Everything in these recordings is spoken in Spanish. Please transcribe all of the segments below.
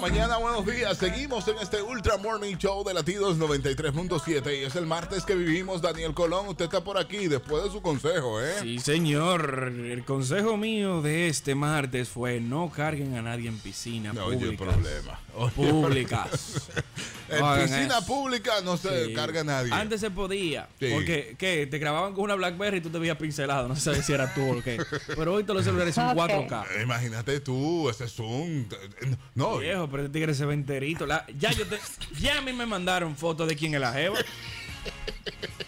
la mañana, buenos días. Seguimos en este Ultra Morning Show de Latidos 93.7 y es el martes que vivimos. Daniel Colón, usted está por aquí después de su consejo, ¿eh? Sí, señor. El consejo mío de este martes fue no carguen a nadie en piscina No, oye, públicas. problema. Oye, Públicas. En piscina eso. pública no se Sí. carga nadie. Antes se podía. Sí. Porque, ¿qué? Te grababan con una Blackberry y tú te veías pincelado. No se sabía si era tú o qué. Pero hoy todos los celulares son Ok. 4K. Eh, Imagínate tú, ese Zoom. No, Viejo, pero este tigre se ve enterito. La- ya yo te, ya a mí me mandaron fotos de quién es la jeva.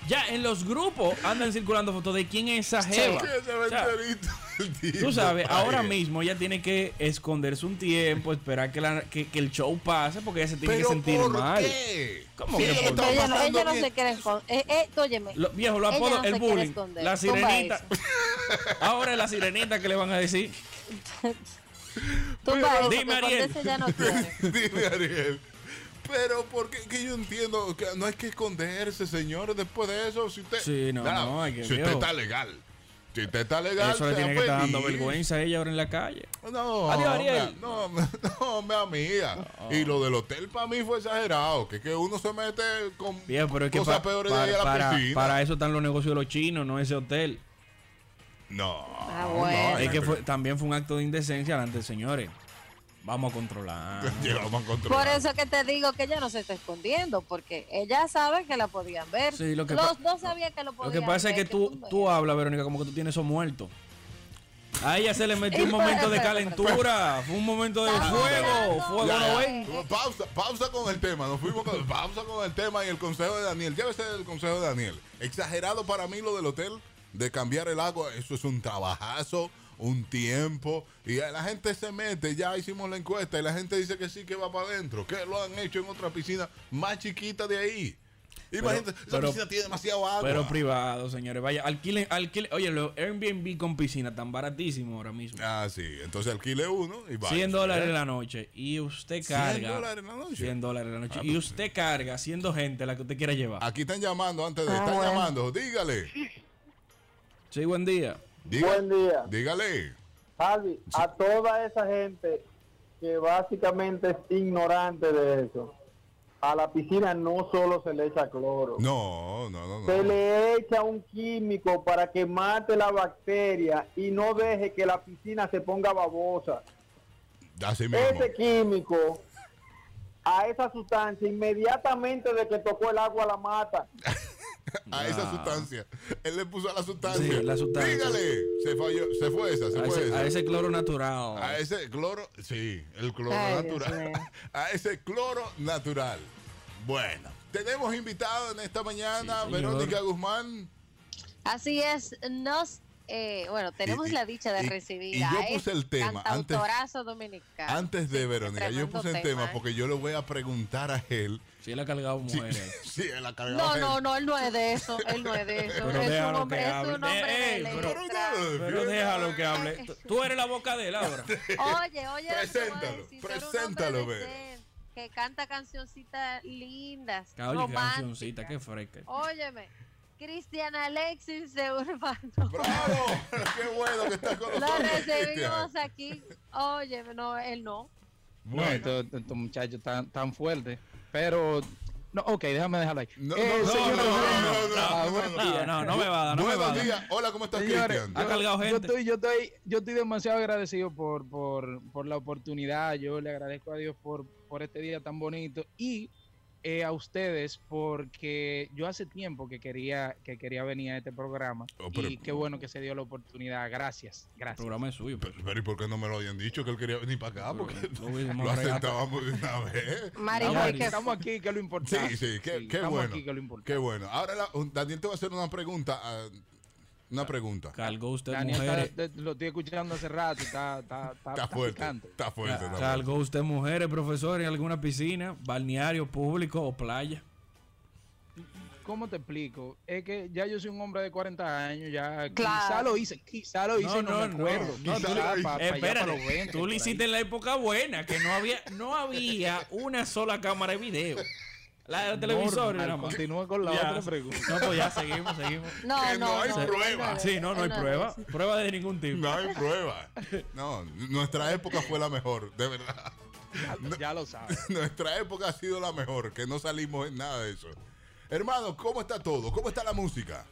Ya en los grupos andan circulando fotos de quién es esa jeva. O sea, Tú sabes, ahora mismo ella tiene que esconderse un tiempo, esperar que, la- que- que el show pase porque ella se tiene que ¿Pero sentir por mal. qué? ¿Cómo que ella por Ella no, ella no se quiere esconder. Eh, eh, óyeme. Lo- viejo, lo Ella apodo, no el bullying, la sirenita. Ahora es la sirenita que le van a decir. Tumba eso, Dime, Ariel. ya no. Dime, Ariel. Pero porque que yo entiendo que no hay que esconderse, señores, después de eso, si usted Sí, no, Nada, no, hay que- si usted está legal. Si usted está legal, Eso le tiene que estar dando vergüenza a ella ahora en la calle. No, Adiós, Ariel. me- no, no, mi amiga. Y lo del hotel para mí fue exagerado. Que, que uno se mete con Viejo, pero es que cosas pa- peores para, de ahí a la para- piscina. para eso están los negocios de los chinos, no ese hotel. No. Ah, bueno. no, Es que fue, también fue un acto de indecencia delante de señores. Vamos a controlar. Llegamos a controlar. Por eso que te digo que ella no se está escondiendo, porque ella sabe que la podían ver. Sí, lo que Los dos sabían que lo Lo podían que pasa es que ver, tú, tú hablas, Verónica, como que tú tienes eso muerto. A ella se le metió un momento de calentura, fue un momento de fuego, fuego Ya, ya. 90. Pausa, pausa con el tema. Nos fuimos con pausa con el tema y el consejo de Daniel. Llévese el consejo de Daniel. Exagerado para mí lo del hotel de cambiar el agua. Eso es un trabajazo, un tiempo. Y la gente se mete. Ya hicimos la encuesta y la gente dice que sí, que va para adentro. Que lo han hecho en otra piscina más chiquita de ahí. Imagínate, esa pero- piscina tiene demasiado agua. Pero privado, señores. Vaya, alquilen, alquilen. Oye, los Airbnb con piscina tan baratísimo ahora mismo. ah, sí. Entonces alquile uno y va. 100 dólares en la noche. Y usted 100 carga. dólares en la noche. 100 dólares en la noche. Ah, y usted carga siendo gente la que usted quiera llevar. Aquí están llamando antes de. Ah, están bueno. llamando. Dígale. Sí, buen día. Diga- Buen día. Dígale. Javi, a toda esa gente que básicamente es ignorante de eso, a la piscina no solo se le echa cloro, No, no, no, no. se le echa un químico para que mate la bacteria y no deje que la piscina se ponga babosa. Así mismo. Ese químico a esa sustancia inmediatamente de que tocó el agua la mata. a esa sustancia. Él le puso a la sustancia. Sí, la sustancia. Dígale. Se falló, se fue esa, se A fue ese, esa. a ese cloro natural. A ese cloro, sí, el cloro Ay, natural. A ese cloro natural. Bueno, tenemos invitado en esta mañana Sí. Verónica Guzmán. Así es, nos, eh, bueno, tenemos Y- la dicha de y- recibir y yo a puse este el tema antes- dominicano. Antes de Sí, Verónica, yo puse el tema ¿eh? porque yo le voy a preguntar a él. Sí, él ha cargado mujeres. sí, él ha cargado No, no, no, él no es de eso, él no es de eso. Pero es un hombre, que es un hombre Eh, de pero-. Pero déjalo que hable. Tú- eres la boca de él ahora. Oye, oye, lo Preséntalo, decir, preséntalo, ve. Que canta cancioncitas lindas, Oye, qué románticas. cancioncita, qué fresca. Óyeme, Cristian Alexis de Urbano. ¡Bravo! ¡Qué bueno que estás con Lo nosotros! recibimos Cristian. aquí. Óyeme, no, él no. No, Bueno. estos, estos muchachos tan, tan fuertes. Pero, no, ok, déjame dejarlo ahí. No, Eh, no, no, no, no, no, ah, no, buenos no, días. No, me va a dar, no me va a Buenos días. Hola, ¿cómo estás, Señores, Cristian? Ha cargado yo gente. estoy, yo estoy, yo estoy demasiado agradecido por, por, por la oportunidad. Yo le agradezco a Dios por, por este día tan bonito y eh, a ustedes porque yo hace tiempo que quería que quería venir a este programa Oh, pero- y qué bueno que se dio la oportunidad. Gracias, El gracias. programa es suyo. Pero, pero ¿y por qué no me lo habían dicho que él quería venir para acá? Porque Lo aceptábamos de una vez. Estamos, aquí, qué- estamos aquí, que es lo importante. Sí, sí, qué, qué estamos bueno. aquí, que es lo importante. Qué bueno. Ahora, la- un- Daniel te va a hacer una pregunta. ah, una pregunta. Cargó usted Daniel mujeres. lo estoy escuchando hace rato, está, está, está, Está está fuerte. Está fuerte. está fuerte. Cargó usted mujeres, profesor, en alguna piscina, balneario público o playa. ¿Cómo te explico? Es que ya yo soy un hombre de 40 años, ya Claro. quizá lo hice, quizá lo hice, no, me acuerdo. no, quizá tú- para espérate, los 20, tú por lo hiciste en la época buena, que no había, no había una sola cámara de video. La de televisor más. Continúa con la Ya. otra pregunta. No, pues ya seguimos, seguimos. No, Que no no, hay no, prueba. Sí, no, no hay prueba. Prueba de ningún tipo. No hay prueba. No, nuestra época fue la mejor, de verdad. Ya, ya lo sabes. Nuestra época ha sido la mejor, que no salimos en nada de eso. Hermano, ¿cómo está todo? ¿Cómo está la música?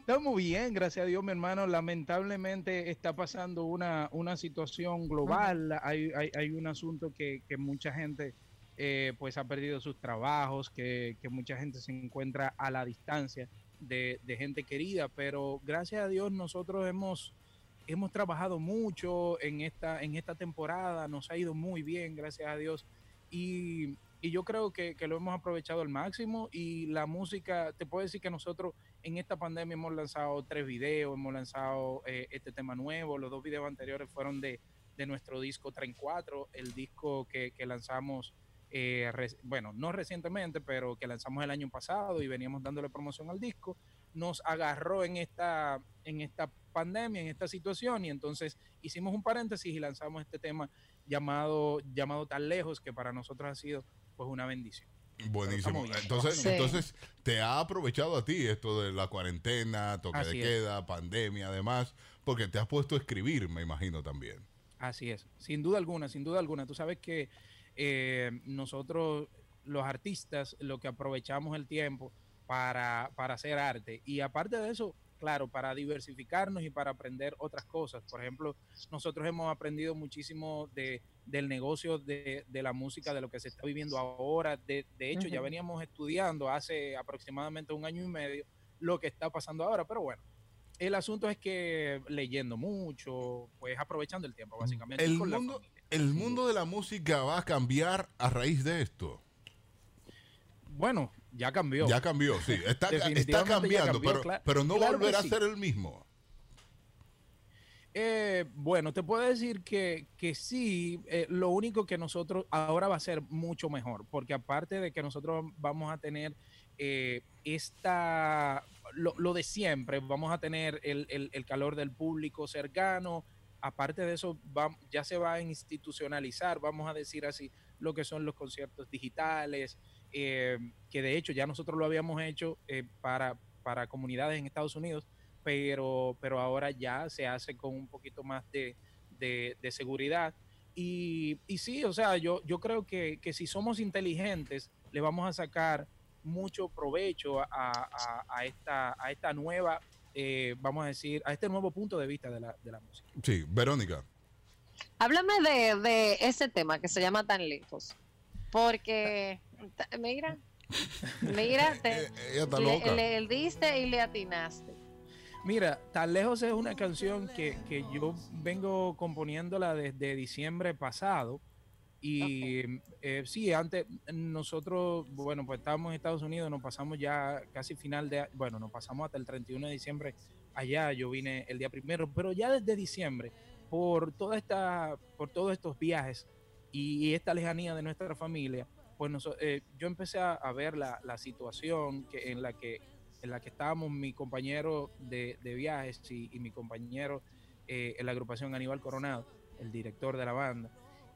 Está muy bien, gracias a Dios, mi hermano. Lamentablemente está pasando una, una situación global. hay, hay, hay, un asunto que, que mucha gente eh, pues ha perdido sus trabajos, que, que, mucha gente se encuentra a la distancia de, de, gente querida, pero gracias a Dios nosotros hemos, hemos trabajado mucho en esta, en esta temporada, nos ha ido muy bien, gracias a Dios. Y, y yo creo que, lo hemos aprovechado al máximo y la música, te puedo decir que nosotros en esta pandemia hemos lanzado tres videos, hemos lanzado eh, este tema nuevo, los dos videos anteriores fueron de, de nuestro disco Tren 4, el disco que lanzamos, eh, bueno, no recientemente, pero que lanzamos el año pasado y veníamos dándole promoción al disco, nos agarró en esta, en esta pandemia, en esta situación y entonces hicimos un paréntesis y lanzamos este tema llamado, llamado Tan Lejos, que para nosotros ha sido pues una bendición. Buenísimo. Entonces, sí. entonces, te ha aprovechado a ti esto de la cuarentena, toque Así de queda, es. pandemia, además, porque te has puesto a escribir, me imagino también. Así es, sin duda alguna, sin duda alguna. Tú sabes que eh, nosotros, los artistas, lo que aprovechamos el tiempo para, para hacer arte. Y aparte de eso, claro, para diversificarnos y para aprender otras cosas. Por ejemplo, nosotros hemos aprendido muchísimo de, del negocio de, de, la música, de lo que se está viviendo ahora. De, de hecho, uh -huh. ya veníamos estudiando hace aproximadamente un año y medio lo que está pasando ahora, pero bueno. El asunto es que leyendo mucho, pues aprovechando el tiempo, básicamente. El, mundo, el mundo de la música va a cambiar a raíz de esto. Bueno, ya cambió. Ya cambió, sí. Está, está cambiando, cambió, pero, claro, pero no claro volverá sí. a ser el mismo. Eh, bueno, te puedo decir que, que sí, eh, lo único que nosotros ahora va a ser mucho mejor, porque aparte de que nosotros vamos a tener eh, esta, lo, lo, de siempre, vamos a tener el, el, el, calor del público cercano, aparte de eso ya se va a institucionalizar, vamos a decir así, lo que son los conciertos digitales, eh, que de hecho ya nosotros lo habíamos hecho eh, para, para comunidades en Estados Unidos, pero, pero ahora ya se hace con un poquito más de, de, seguridad. Y, y, sí, o sea, yo, yo creo que, que, si somos inteligentes, le vamos a sacar mucho provecho a, a esta, a esta nueva, eh, vamos a decir, a este nuevo punto de vista de la, de la música. Sí, Verónica. Háblame de, de ese tema que se llama Tan Lejos. Porque, mira, mira, te, le, le, le diste y le atinaste. Mira, Tan Lejos es una canción que, que yo vengo componiéndola desde diciembre pasado. Y eh, sí, antes nosotros, bueno, pues estábamos en Estados Unidos, nos pasamos ya casi final de, bueno, nos pasamos hasta el 31 de diciembre allá, yo vine el día primero, pero ya desde diciembre, por toda esta, por todos estos viajes y, esta lejanía de nuestra familia, pues nos, eh, yo empecé a, ver la, la, situación que, en la que en la que estábamos mi compañero de, viajes y, y, mi compañero eh, en la agrupación Aníbal Coronado, el director de la banda.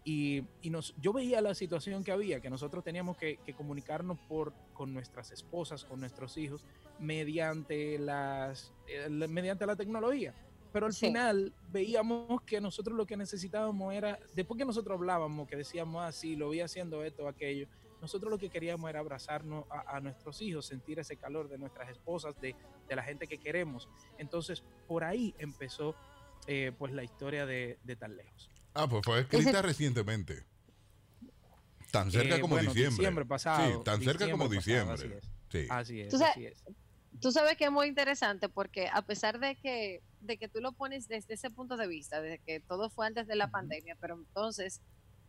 Y, y nos, yo veía la situación que había, que nosotros teníamos que, que, comunicarnos por, con nuestras esposas, con nuestros hijos, mediante, las, eh, mediante la tecnología. Pero al sí. final veíamos que nosotros lo que necesitábamos era, después que nosotros hablábamos, que decíamos así, ah, lo vi haciendo esto, aquello, nosotros lo que queríamos era abrazarnos a, a, nuestros hijos, sentir ese calor de nuestras esposas, de, de, la gente que queremos. Entonces, por ahí empezó eh, pues la historia de, de, Tan Lejos. Ah, pues fue escrita Ese... recientemente. Tan cerca eh, como bueno, diciembre. diciembre. pasado. Sí, tan cerca como diciembre. Pasado, así es. Sí. Así es, ¿Tú sabes, así es. Tú sabes que es muy interesante porque a pesar de que, de que tú lo pones desde ese punto de vista, de que todo fue antes de la uh -huh. pandemia, pero entonces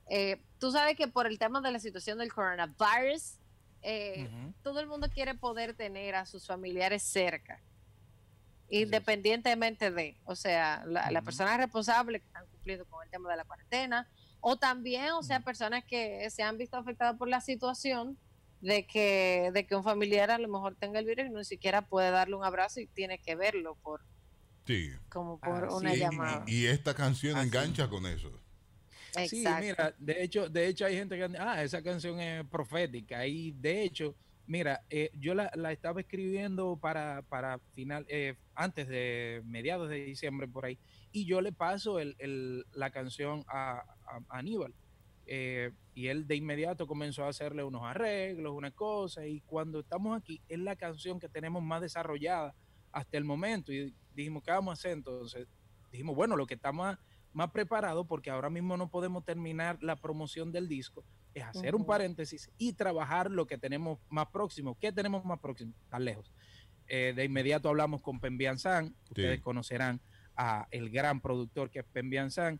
eh, tú sabes que por el tema de la situación del coronavirus, eh, uh -huh. todo el mundo quiere poder tener a sus familiares cerca, independientemente de, o sea, la, uh -huh. la persona responsable que están cumpliendo con el tema de la cuarentena, o también, o sea, personas que se han visto afectadas por la situación de que, de que un familiar a lo mejor tenga el virus y no siquiera puede darle un abrazo y tiene que verlo por sí. como por ah, una sí. llamada. Y, y, esta canción ah, engancha sí. con eso. Exacto. Sí, mira, de hecho, de hecho hay gente que ah, esa canción es profética y de hecho, mira, eh, yo la, estaba escribiendo para, para final, eh, antes de mediados de diciembre por ahí y yo le paso el, el, la canción a, Aníbal eh, y él de inmediato comenzó a hacerle unos arreglos, una cosa, y cuando estamos aquí es la canción que tenemos más desarrollada hasta el momento y dijimos, ¿qué vamos a hacer entonces? Dijimos, bueno, lo que estamos más, más preparado porque ahora mismo no podemos terminar la promoción del disco, es hacer un paréntesis y trabajar lo que tenemos más próximo. ¿Qué tenemos más próximo? Tan lejos. Eh, de inmediato hablamos con Pembian San, ustedes conocerán a el gran productor que es Pembian San,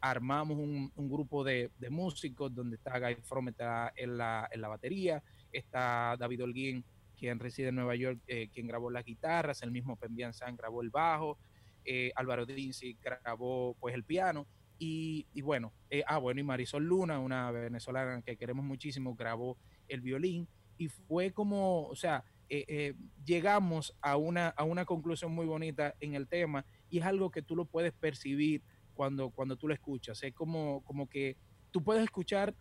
armamos un, un grupo de, de músicos donde está Guy From está en la, en la batería, está David Holguín, quien reside en Nueva York, eh, quien grabó las guitarras, el mismo Pembian San grabó el bajo, eh, Álvaro Dinsi grabó pues el piano, y, y bueno, eh, ah bueno, y Marisol Luna, una venezolana que queremos muchísimo, grabó el violín, y fue como, o sea, eh, eh, llegamos a una, a una conclusión muy bonita en el tema, y es algo que tú lo puedes percibir cuando, cuando tú lo escuchas. Es como, como que tú puedes escuchar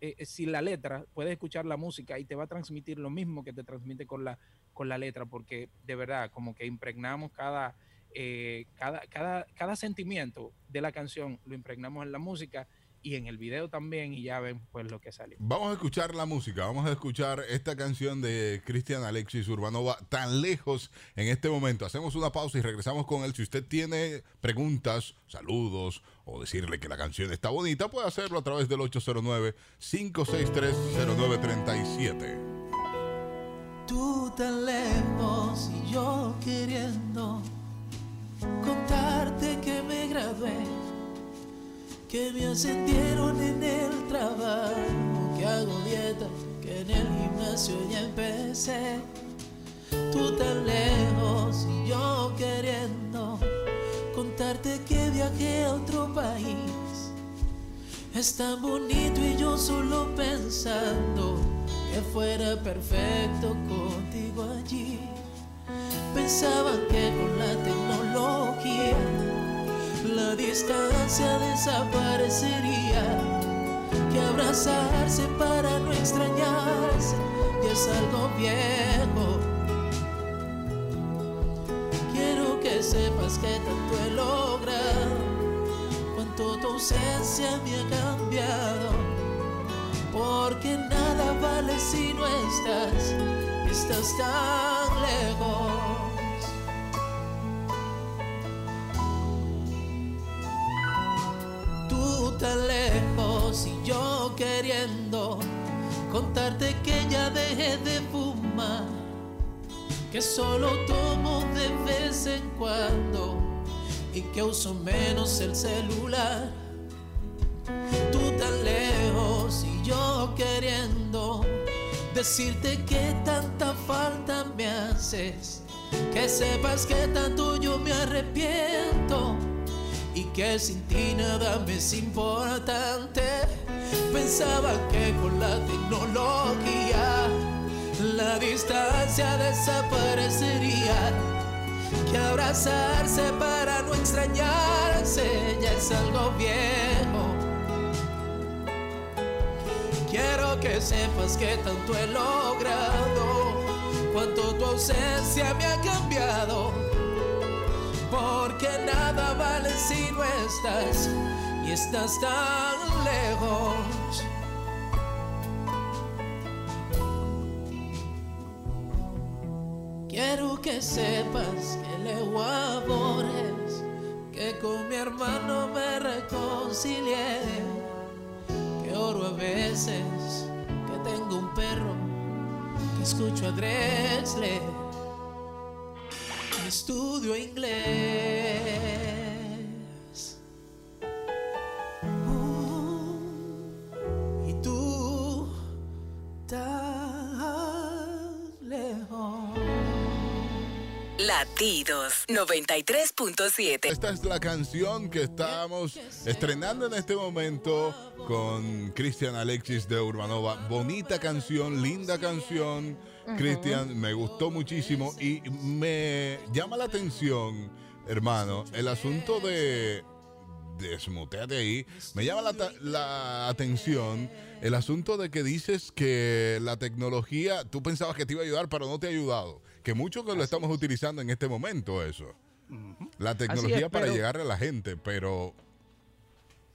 eh, sin la letra, puedes escuchar la música y te va a transmitir lo mismo que te transmite con la, con la letra, porque de verdad, como que impregnamos cada, eh, cada, cada, cada sentimiento de la canción, lo impregnamos en la música y en el video también, y ya ven pues lo que salió. Vamos a escuchar la música, vamos a escuchar esta canción de Cristian Alexis Urbanova, tan lejos en este momento. Hacemos una pausa y regresamos con él. Si usted tiene preguntas, saludos o decirle que la canción está bonita, puede hacerlo a través del 809-563-0937. Tú tan lejos y yo queriendo contarte que me gradué, que me ascendieron en el trabajo, que hago dieta, que en el gimnasio ya empecé. Tú tan lejos y yo queriendo contarte que viajé a otro país. Es tan bonito y yo solo pensando que fuera perfecto contigo allí. Pensaban que con la tecnología la distancia desaparecería, que abrazarse para no extrañarse ya es algo viejo. Quiero que sepas que tanto he logrado, cuánto tu ausencia me ha cambiado porque nada vale si no estás, estás tan lejos. Tú tan lejos y yo queriendo contarte que ya dejé de fumar, que solo tomo de vez en cuando y que uso menos el celular tú tan lejos y yo queriendo decirte que tanta que sepas que tanto yo me arrepiento y que sin ti nada me es importante. Pensaba que con la tecnología la distancia desaparecería, que abrazarse para no extrañarse ya es algo viejo. Quiero que sepas que tanto he logrado, cuánto tu ausencia me ha cambiado. Porque nada vale si no estás y estás tan lejos. Quiero que sepas que leo a Borges, que con mi hermano me reconcilié que oro a veces, que tengo un perro, escucho a Drexler, estudio inglés. Latidos 93.7. Esta es la canción que estamos estrenando en este momento con Cristian Alexis de Urbanova. Bonita canción, linda canción. Cristian, me gustó muchísimo y me llama la atención, hermano, el asunto de desmuteate ahí. Me llama la, ta- la atención el asunto de que dices que la tecnología, tú pensabas que te iba a ayudar, pero no te ha ayudado. Que mucho que lo estamos utilizando en este momento, eso. La tecnología para pero- llegar a la gente, pero.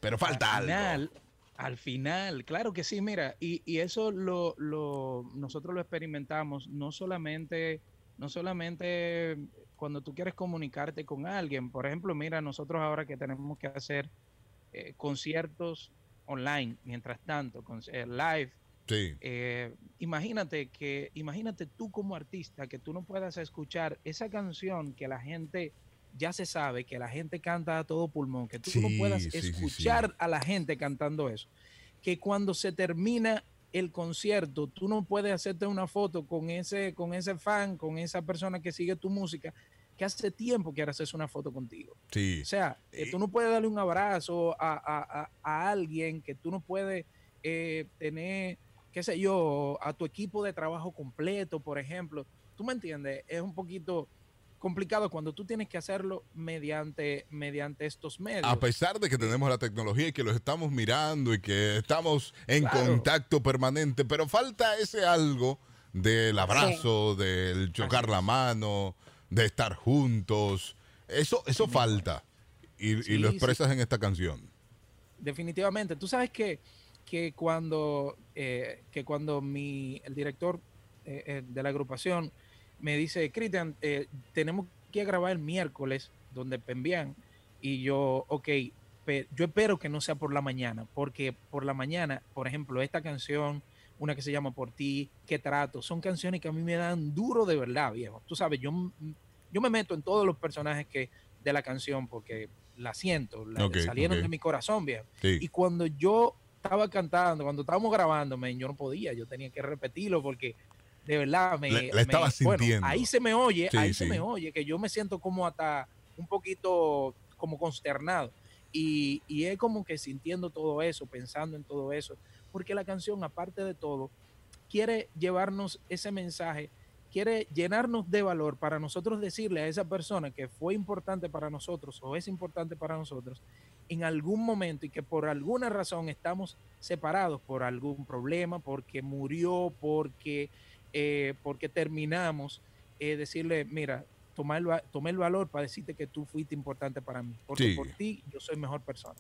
Pero falta al algo. final, Al final, claro que sí, mira, y, y eso lo, lo, nosotros lo experimentamos no solamente, no solamente cuando tú quieres comunicarte con alguien. Por ejemplo, mira, nosotros ahora que tenemos que hacer eh, conciertos online, mientras tanto, con, eh, live, Sí. eh, imagínate que, imagínate tú como artista que tú no puedas escuchar esa canción que la gente ya se sabe, que la gente canta a todo pulmón, que tú no puedas sí, escuchar a la gente cantando eso, que cuando se termina el concierto, tú no puedes hacerte una foto con ese, con ese fan, con esa persona que sigue tu música, que hace tiempo quiere hacerse una foto contigo. Sí. O sea, que Y- tú no puedes darle un abrazo a, a- a- a alguien, que tú no puedes eh, tener, qué sé yo, a tu equipo de trabajo completo, por ejemplo. ¿Tú me entiendes? Es un poquito complicado cuando tú tienes que hacerlo mediante, mediante estos medios. A pesar de que tenemos la tecnología y que los estamos mirando y que estamos en Claro. contacto permanente, pero falta ese algo del abrazo, del chocar Así la mano, de estar juntos. Eso, eso falta. Y, lo sí. expresas en esta canción. definitivamente. Tú sabes que, que cuando, eh, que cuando mi, el director eh, eh, de la agrupación me dice, Cristian, eh, tenemos que grabar el miércoles donde envían y yo, ok, yo espero que no sea por la mañana, porque por la mañana, por ejemplo, esta canción, una que se llama Por ti, que trato, son canciones que a mí me dan duro de verdad, viejo. Tú sabes, yo, m- yo me meto en todos los personajes que de la canción porque la siento, la, salieron de mi corazón, viejo. Sí. Y cuando yo estaba cantando, cuando estábamos grabando, men, yo no podía, yo tenía que repetirlo porque de verdad me. Le- estaba sintiendo. ahí se me oye, Sí, ahí se me oye, que yo me siento como hasta un poquito como consternado. Y, y es como que sintiendo todo eso, pensando en todo eso, porque la canción, aparte de todo, quiere llevarnos ese mensaje, quiere llenarnos de valor para nosotros decirle a esa persona que fue importante para nosotros o es importante para nosotros en algún momento y que por alguna razón estamos separados por algún problema, porque murió, porque, eh, porque terminamos, eh, decirle, mira, toma el, el valor para decirte que tú fuiste importante para mí, porque Sí. por ti yo soy mejor persona.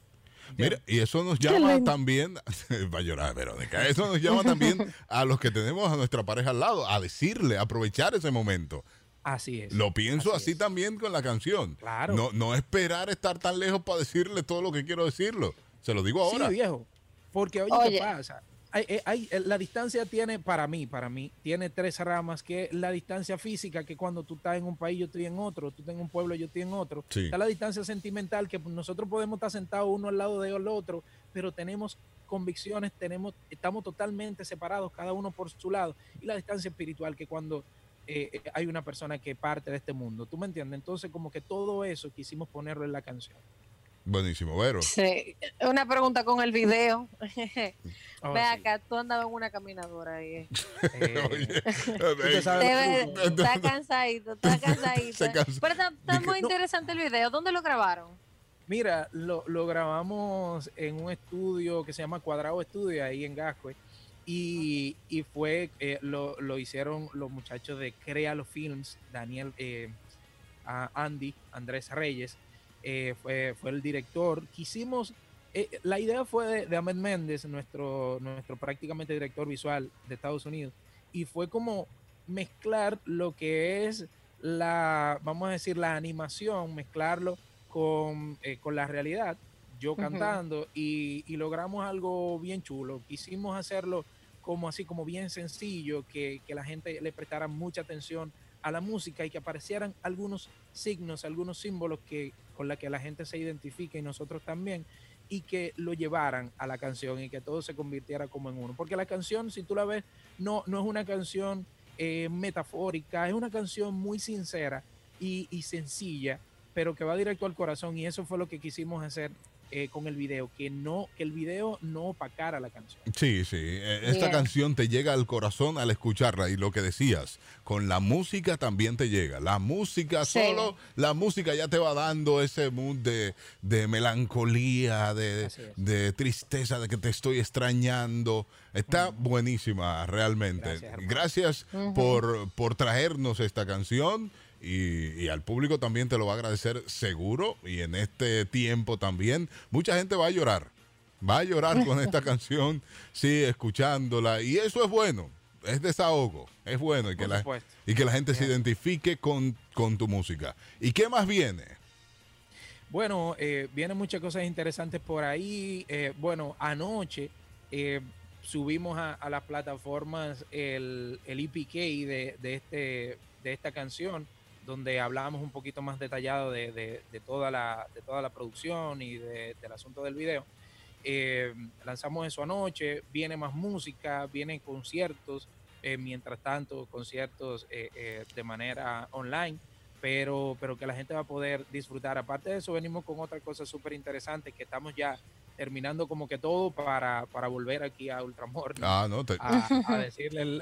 Mira, y eso nos llama también, va a llorar Verónica, eso nos llama también a los que tenemos a nuestra pareja al lado, a decirle, a aprovechar ese momento. Así es. Lo pienso así, Así es. también con la canción. Claro. No, no esperar estar tan lejos para decirle todo lo que quiero decirlo. Se lo digo ahora. Sí, viejo. Porque oye, Oye. ¿qué pasa? Hay, hay- hay- eh, la distancia tiene, para mí, para mí, tiene tres ramas, que es la distancia física, que cuando tú estás en un país, yo estoy en otro, tú estás en un pueblo, yo estoy en otro. Sí. Está la distancia sentimental, que nosotros podemos estar sentados uno al lado del otro, pero tenemos convicciones, tenemos, estamos totalmente separados, cada uno por su lado. Y la distancia espiritual, que cuando eh, eh, hay una persona que parte de este mundo, ¿tú me entiendes? Entonces, como que todo eso quisimos ponerlo en la canción. Buenísimo, Vero. Sí. Una pregunta con el video. Oh, Ve sí. acá, tú andabas en una caminadora ahí. eh. Eh, Oye, eh, sabes truco. está cansadito, está cansadito. Pero está, muy interesante el video. ¿Dónde lo grabaron? Mira, lo, lo grabamos en un estudio que se llama Cuadrado Estudio, ahí en Gascue. Y, y fue, eh, lo, lo hicieron los muchachos de Créalo Films, Daniel, eh, Andy, Andrés Reyes, eh, fue, fue el director. Quisimos, eh, la idea fue de, de Ahmed Méndez, nuestro, nuestro prácticamente director visual de Estados Unidos, y fue como mezclar lo que es la, vamos a decir, la animación, mezclarlo con, eh, con la realidad, yo cantando, y, y logramos algo bien chulo. Quisimos hacerlo como así, como bien sencillo, que, que la gente le prestara mucha atención a la música y que aparecieran algunos signos, algunos símbolos que, con la que la gente se identifique y nosotros también, y que lo llevaran a la canción y que todo se convirtiera como en uno. Porque la canción, si tú la ves, no, no es una canción eh, metafórica, es una canción muy sincera y sencilla, pero que va directo al corazón y eso fue lo que quisimos hacer eh, con el video, que no que el video no opacara la canción. Sí, sí. eh, Esta Bien. canción te llega al corazón al escucharla y lo que decías, con la música también te llega. La música Sí. solo, la música ya te va dando ese mood de, de melancolía, de, de tristeza, de que te estoy extrañando. Está buenísima realmente. Gracias, por, por traernos esta canción. Y, y al público también te lo va a agradecer seguro. Y en este tiempo también, mucha gente va a llorar. Va a llorar con esta canción, sí, escuchándola. Y eso es bueno. Es desahogo. Es bueno. Y que, la, y que la gente se identifique con, con tu música. ¿Y qué más viene? Bueno, eh, vienen muchas cosas interesantes por ahí. Eh, bueno, anoche eh, subimos a, a las plataformas el, el EPK de, de, este, de esta canción, donde hablábamos un poquito más detallado de, de- de toda, la, de toda la producción y de- del asunto del video. Eh, lanzamos eso anoche, viene más música, vienen conciertos, eh, mientras tanto conciertos eh, eh, de manera online, pero, pero que la gente va a poder disfrutar. Aparte de eso, venimos con otra cosa súper interesante, que estamos ya terminando como que todo para, para volver aquí a Ultramor Ah, no, te, a, a decirle, el-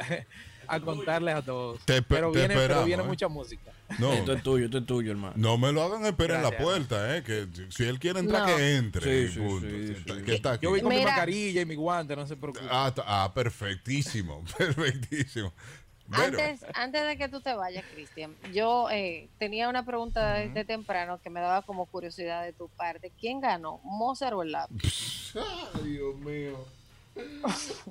a contarles a todos. Te pero te viene, pero viene ¿eh? mucha música. no, Esto es tuyo, esto es tuyo, hermano. no me lo hagan esperar en la puerta, ¿eh? Que si él quiere entrar, No. que entre. Sí, sí, punto. sí, Está- sí. que está aquí. Yo voy con mi mascarilla y mi guante, no se preocupe. Ah, está- ah, perfectísimo, perfectísimo. Bueno, Antes, antes de que tú te vayas, Cristian, yo eh, tenía una pregunta desde temprano que me daba como curiosidad de tu parte. ¿Quién ganó, Mozart o el lápiz? Ay, Dios mío.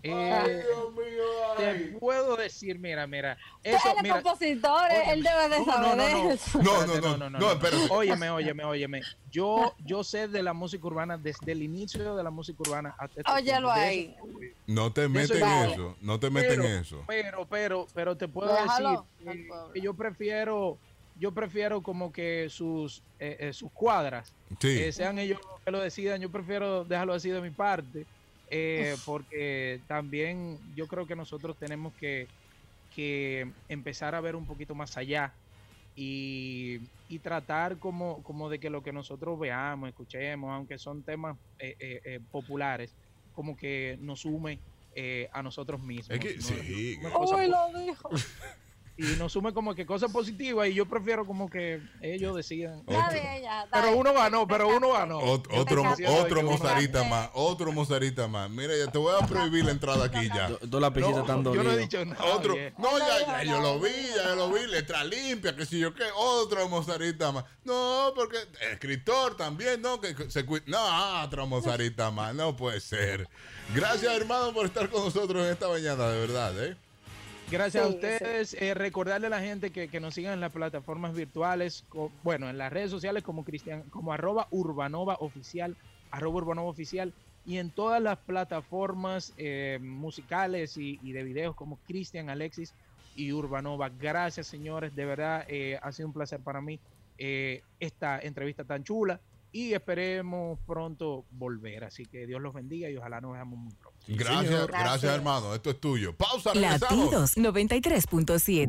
Eh, Dios mío. te puedo decir, mira, mira, eso, Él es mira, compositor, Oye, él debe de no, saber no, no, no. No, no, no, no, espérate. Óyeme, óyeme, óyeme. Yo, yo sé de la música urbana desde el inicio de la música urbana hasta este Óyelo ahí. eso- No te meten en eso. No te meten pero, en eso. Pero, pero, pero te puedo Déjalo decir que- que yo prefiero, yo prefiero como que sus, eh, eh, sus cuadras Sí. eh, sean ellos los que lo decidan. Yo prefiero dejarlo así de mi parte, eh, porque también yo creo que nosotros tenemos que, que empezar a ver un poquito más allá y, y tratar como, como de que lo que nosotros veamos, escuchemos, aunque son temas eh, eh, eh, populares, como que nos sume eh, a nosotros mismos. Es que sí. lo dijo. y nos sume como que cosas positivas y yo prefiero como que ellos decidan. Está bien, ya, Pero uno ganó, pero uno ganó. Ot- otro, otro mozarita más, otro mozarita más. Mira, ya te voy a prohibir la entrada aquí ya. Do- Dos lapicitos No, están yo no he dicho nada. Otro, no, ya, ya, yo lo vi, ya yo lo vi, letra limpia, que si yo qué, otro mozarita más. No, porque escritor también, no, que que se cuida. No, otro mozarita más, no puede ser. Gracias, hermano, por estar con nosotros en esta mañana, de verdad, ¿eh? Gracias a Sí, ustedes. Eh, recordarle a la gente que, que nos sigan en las plataformas virtuales, bueno, en las redes sociales como Cristian, como arroba Urbanova Oficial, arroba Urbanova Oficial, y en todas las plataformas eh, musicales y, y de videos como Cristian Alexis y Urbanova. Gracias, señores. De verdad, eh, ha sido un placer para mí eh, esta entrevista tan chula. Y esperemos pronto volver. Así que Dios los bendiga y ojalá nos veamos muy pronto. Gracias, Gracias. hermano. Esto es tuyo. Pausa, regresamos. Latidos 93.7.